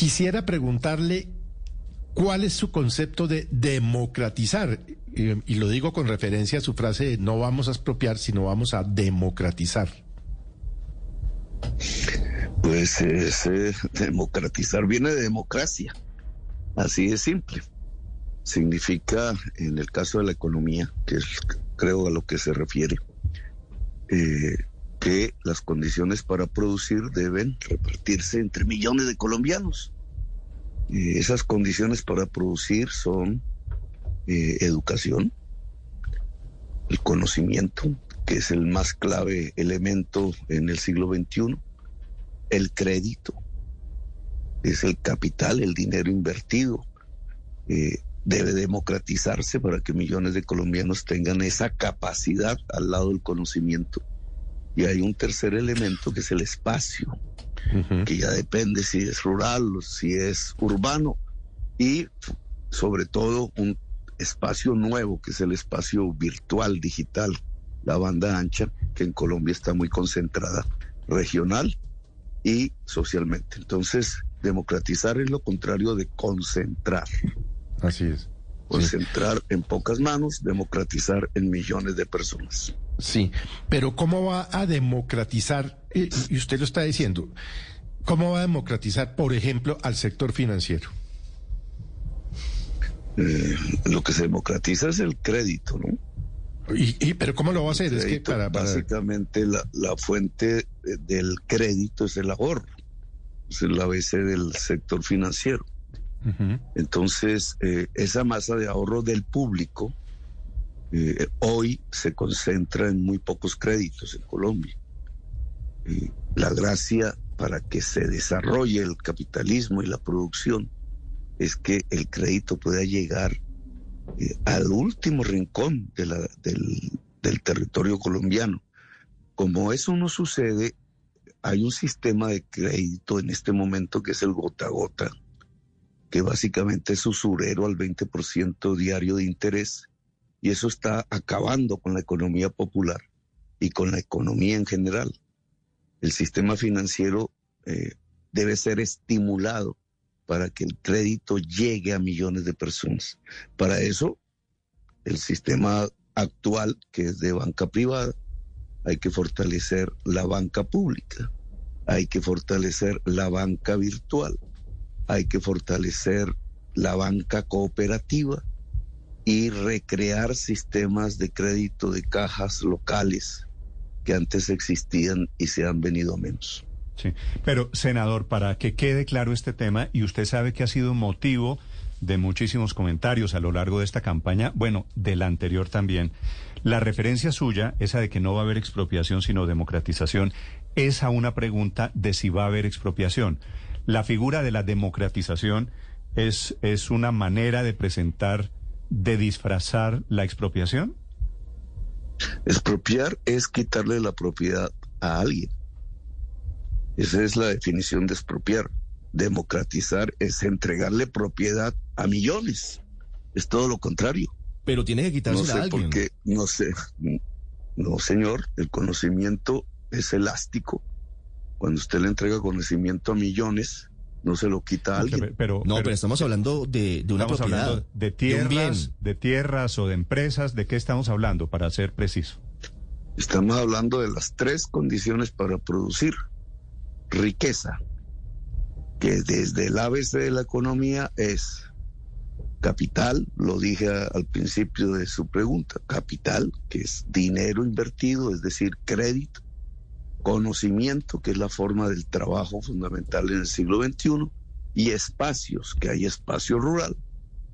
Quisiera preguntarle cuál es su concepto de democratizar. Y, lo digo con referencia a su frase de no vamos a expropiar, sino vamos a democratizar. Pues ese democratizar viene de democracia. Así de simple. Significa, en el caso de la economía, que es creo a lo que se refiere, eh, que las condiciones para producir deben repartirse entre millones de colombianos. Eh, esas condiciones para producir son eh, educación, el conocimiento, que es el más clave elemento en el siglo XXI, el crédito, es el capital, el dinero invertido. Eh, debe democratizarse para que millones de colombianos tengan esa capacidad al lado del conocimiento. Y hay un tercer elemento que es el espacio, que ya depende si es rural o si es urbano, y sobre todo un espacio nuevo que es el espacio virtual, digital, la banda ancha, que en Colombia está muy concentrada, regional y socialmente. Entonces, democratizar es lo contrario de concentrar. Así es. Concentrar en pocas manos, democratizar en millones de personas. Sí, pero ¿cómo va a democratizar? Y usted lo está diciendo, ¿cómo va a democratizar, por ejemplo, al sector financiero? Eh, lo que se democratiza es el crédito, ¿no? ¿Y, pero cómo lo va a hacer? es que Básicamente la, la, fuente del crédito es el ahorro, es el ABC del sector financiero. Entonces, eh, esa masa de ahorro del público eh, hoy se concentra en muy pocos créditos en Colombia. la gracia para que se desarrolle el capitalismo y la producción es que el crédito pueda llegar eh, al último rincón del, del territorio colombiano. Como eso no sucede, hay un sistema de crédito en este momento que es el gota a gota, que básicamente es usurero al 20% diario de interés, y eso está acabando con la economía popular y con la economía en general. El sistema financiero eh, debe ser estimulado para que el crédito llegue a millones de personas. Para eso, el sistema actual, que es de banca privada, hay que fortalecer la banca pública, hay que fortalecer la banca virtual, hay que fortalecer la banca cooperativa y recrear sistemas de crédito de cajas locales que antes existían y se han venido menos. Sí, pero senador, para que quede claro este tema, y usted sabe que ha sido motivo de muchísimos comentarios a lo largo de esta campaña, bueno, de la anterior también, la referencia suya, esa de que no va a haber expropiación sino democratización, es a una pregunta de si va a haber expropiación. La figura de la democratización es, es una manera de presentar, de disfrazar la expropiación. Expropiar es quitarle la propiedad a alguien. Esa es la definición de expropiar. Democratizar es entregarle propiedad a millones. Es todo lo contrario. Pero tiene que quitarse no sé a alguien. Porque, no sé. No, señor. El conocimiento es elástico. Cuando usted le entrega conocimiento a millones, no se lo quita a alguien. Pero, no, pero, estamos hablando de, de una propiedad. de tierras, de tierras o de empresas. ¿De qué estamos hablando, para ser preciso? Estamos hablando de las tres condiciones para producir riqueza, que desde el ABC de la economía es capital, lo dije al principio de su pregunta, capital, que es dinero invertido, es decir, crédito, conocimiento, que es la forma del trabajo fundamental en el siglo XXI, y espacios, que hay espacio rural,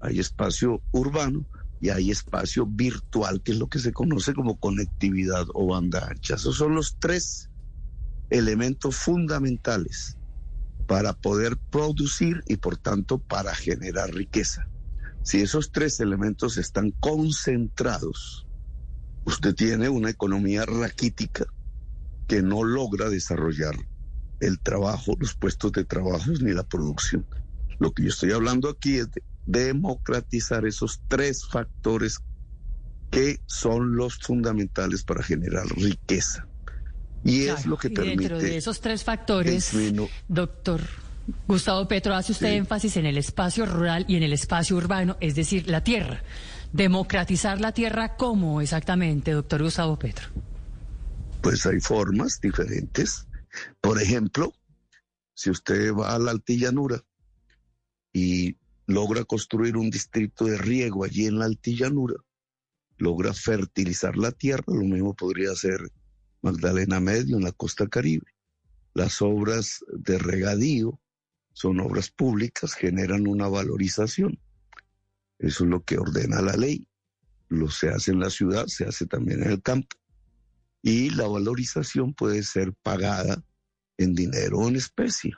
hay espacio urbano y hay espacio virtual, que es lo que se conoce como conectividad o banda ancha. Esos son los tres elementos fundamentales para poder producir y por tanto para generar riqueza. Si esos tres elementos están concentrados, usted tiene una economía raquítica que no logra desarrollar el trabajo, los puestos de trabajo ni la producción. Lo que yo estoy hablando aquí es de democratizar esos tres factores que son los fundamentales para generar riqueza. Y es lo que permite. Dentro de esos tres factores, doctor Gustavo Petro, hace usted énfasis en el espacio rural y en el espacio urbano, es decir, la tierra. Democratizar la tierra, ¿cómo exactamente, doctor Gustavo Petro? Pues hay formas diferentes. Por ejemplo, si usted va a la altillanura y logra construir un distrito de riego allí en la altillanura, logra fertilizar la tierra, lo mismo podría hacer Magdalena Medio en la costa caribe. Las obras de regadío son obras públicas, generan una valorización. Eso es lo que ordena la ley. Lo se hace en la ciudad, se hace también en el campo. Y la valorización puede ser pagada en dinero o en especie.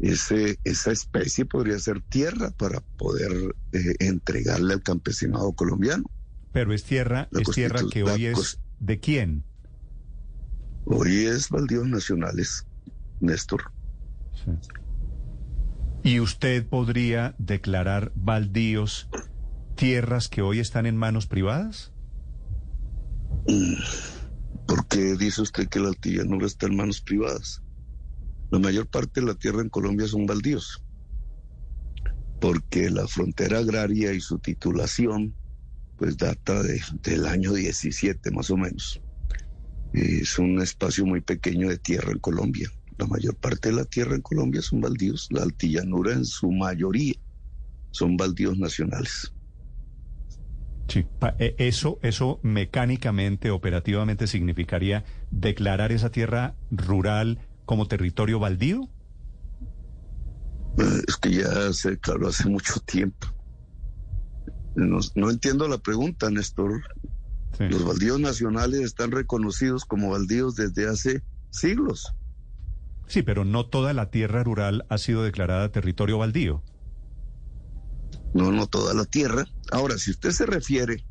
Ese, esa especie podría ser tierra para poder eh, entregarle al campesinado colombiano. Pero es tierra, es tierra que hoy es de quién? Hoy es baldíos nacionales, Néstor. ¿Y usted podría declarar baldíos tierras que hoy están en manos privadas? ¿Por qué dice usted que la altillanura está en manos privadas? La mayor parte de la tierra en Colombia son baldíos, porque la frontera agraria y su titulación pues data del año 17 más o menos. Es un espacio muy pequeño de tierra en Colombia. La mayor parte de la tierra en Colombia son baldíos, la altillanura en su mayoría son baldíos nacionales. Sí, e, eso, eso mecánicamente, operativamente significaría declarar esa tierra rural como territorio baldío. Eh, es que ya se declaró hace mucho tiempo. No, entiendo la pregunta, Néstor. Los baldíos nacionales están reconocidos como baldíos desde hace siglos. Sí, pero no toda la tierra rural ha sido declarada territorio baldío. No, no toda la tierra. Ahora, si usted se refiere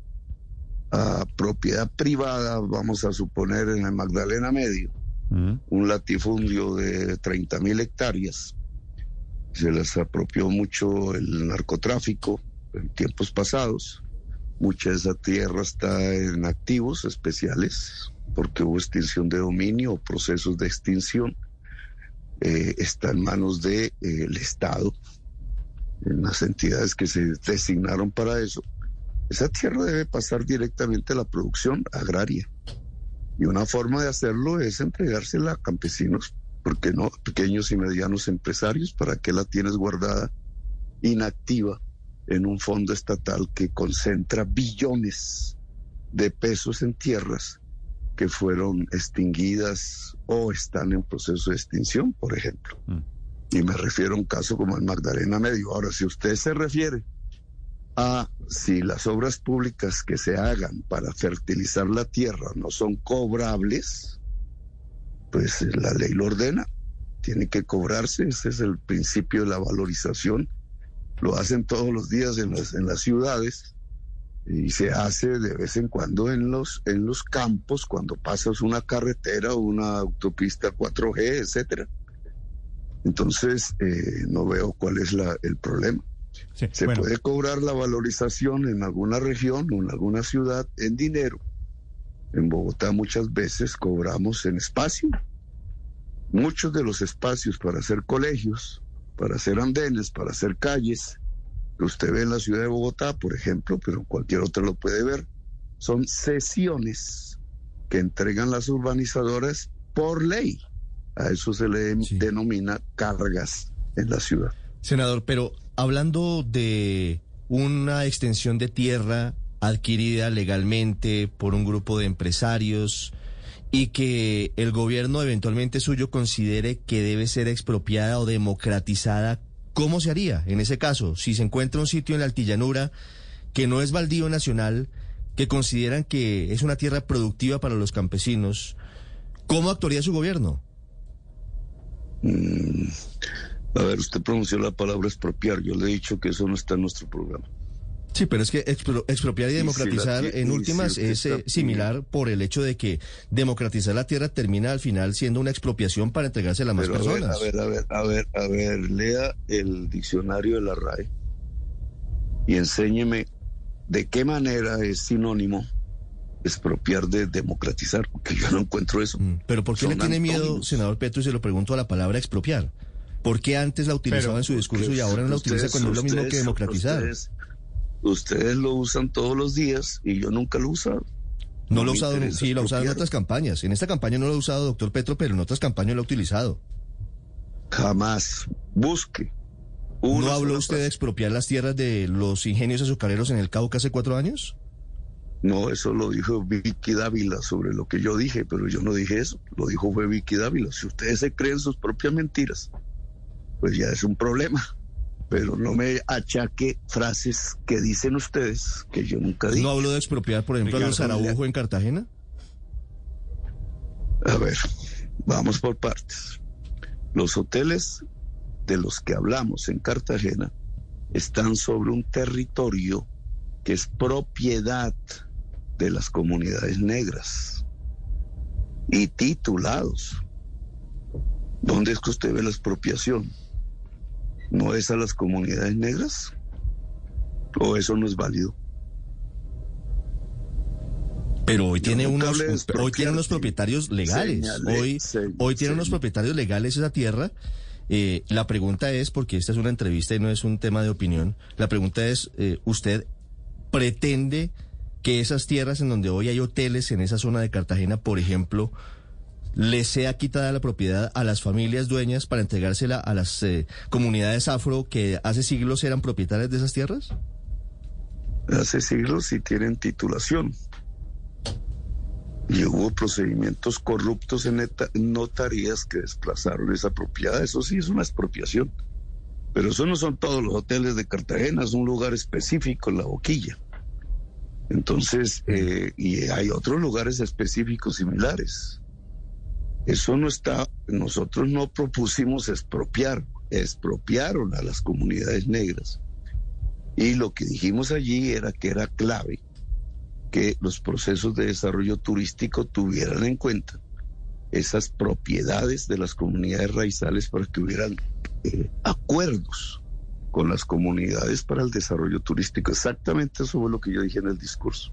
a propiedad privada, vamos a suponer en el Magdalena Medio, mm. un latifundio de 30 mil hectáreas, se les apropió mucho el narcotráfico en tiempos pasados. Mucha de esa tierra está en activos especiales porque hubo extinción de dominio o procesos de extinción eh, está en manos del de, eh, Estado, en las entidades que se designaron para eso. Esa tierra debe pasar directamente a la producción agraria. Y una forma de hacerlo es entregársela a campesinos, porque no? Pequeños y medianos empresarios, ¿para qué la tienes guardada inactiva en un fondo estatal que concentra billones de pesos en tierras que fueron extinguidas o están en proceso de extinción, por ejemplo. Mm. Y me refiero a un caso como el Magdalena Medio. Ahora, si usted se refiere a si las obras públicas que se hagan para fertilizar la tierra no son cobrables, pues la ley lo ordena, tiene que cobrarse, ese es el principio de la valorización. Lo hacen todos los días en las, en las ciudades y se hace de vez en cuando en los en los campos cuando pasas una carretera o una autopista 4G, etcétera. Entonces eh, no veo cuál es la, el problema. se puede cobrar la valorización en alguna región o en alguna ciudad en dinero. En Bogotá muchas veces cobramos en espacio. Muchos de los espacios para hacer colegios, para hacer andenes, para hacer calles, que usted ve en la ciudad de Bogotá, por ejemplo, pero cualquier otro lo puede ver, son sesiones que entregan las urbanizadoras por ley. A eso se le denomina cargas en la ciudad. Senador, pero hablando de una extensión de tierra adquirida legalmente por un grupo de empresarios y que el gobierno eventualmente suyo considere que debe ser expropiada o democratizada ¿Cómo se haría en ese caso? Si se encuentra un sitio en la altillanura que no es baldío nacional, que consideran que es una tierra productiva para los campesinos, ¿cómo actuaría su gobierno? Mm, a ver, usted pronunció la palabra expropiar. Yo le he dicho que eso no está en nuestro programa. Sí, pero es que expropiar y democratizar en últimas es eh, similar por el hecho de que democratizar la tierra termina al final siendo una expropiación para entregarse a más personas. A ver, a ver, a ver, a ver, lea el diccionario de la RAE y enséñeme de qué manera es sinónimo expropiar de democratizar, porque yo no encuentro eso. Mm, pero ¿por qué le tiene miedo, senador Petro, y se lo pregunto a la palabra expropiar? ¿Por qué antes la utilizaba en su discurso y ahora no la utiliza cuando es lo mismo que democratizar? Ustedes, lo usan todos los días y yo nunca lo he usado. No, lo he usado, sí, lo he usado en otras campañas. En esta campaña no lo he usado, doctor Petro, pero en otras campañas lo he utilizado. Jamás. Busque. ¿No habló usted de expropiar las tierras de los ingenios azucareros en el Cauca hace cuatro años? No, eso lo dijo Vicky Dávila sobre lo que yo dije, pero yo no dije eso. Lo dijo fue Vicky Dávila. Si ustedes se creen sus propias mentiras, pues ya es un problema. Pero no me achaque frases que dicen ustedes que yo nunca dije. ¿No habló de expropiar, por ejemplo, a los Araujo en Cartagena? A ver, vamos por partes. Los hoteles de los que hablamos en Cartagena están sobre un territorio que es propiedad de las comunidades negras y titulados. ¿Dónde es que usted ve la expropiación? ¿No es a las comunidades negras? ¿O eso no es válido? Pero hoy tiene unos hoy tiene unos propietarios legales. hoy hoy tiene unos propietarios legales esa tierra. Eh, la pregunta es, porque esta es una entrevista y no es un tema de opinión, la pregunta es, eh, ¿usted pretende que esas tierras en donde hoy hay hoteles en esa zona de Cartagena, por ejemplo, le sea quitada la propiedad a las familias dueñas para entregársela a las eh, comunidades afro que hace siglos eran propietarias de esas tierras? Hace siglos sí tienen titulación. Y hubo procedimientos corruptos en notarías que desplazaron esa propiedad. Eso sí es una expropiación. Pero eso no son todos los hoteles de Cartagena, es un lugar específico en la boquilla. Entonces, eh, y hay otros lugares específicos similares. Eso no está, nosotros no propusimos expropiar, expropiaron a las comunidades negras. Y lo que dijimos allí era que era clave que los procesos de desarrollo turístico tuvieran en cuenta esas propiedades de las comunidades raizales para que hubieran eh, acuerdos con las comunidades para el desarrollo turístico. Exactamente eso fue lo que yo dije en el discurso.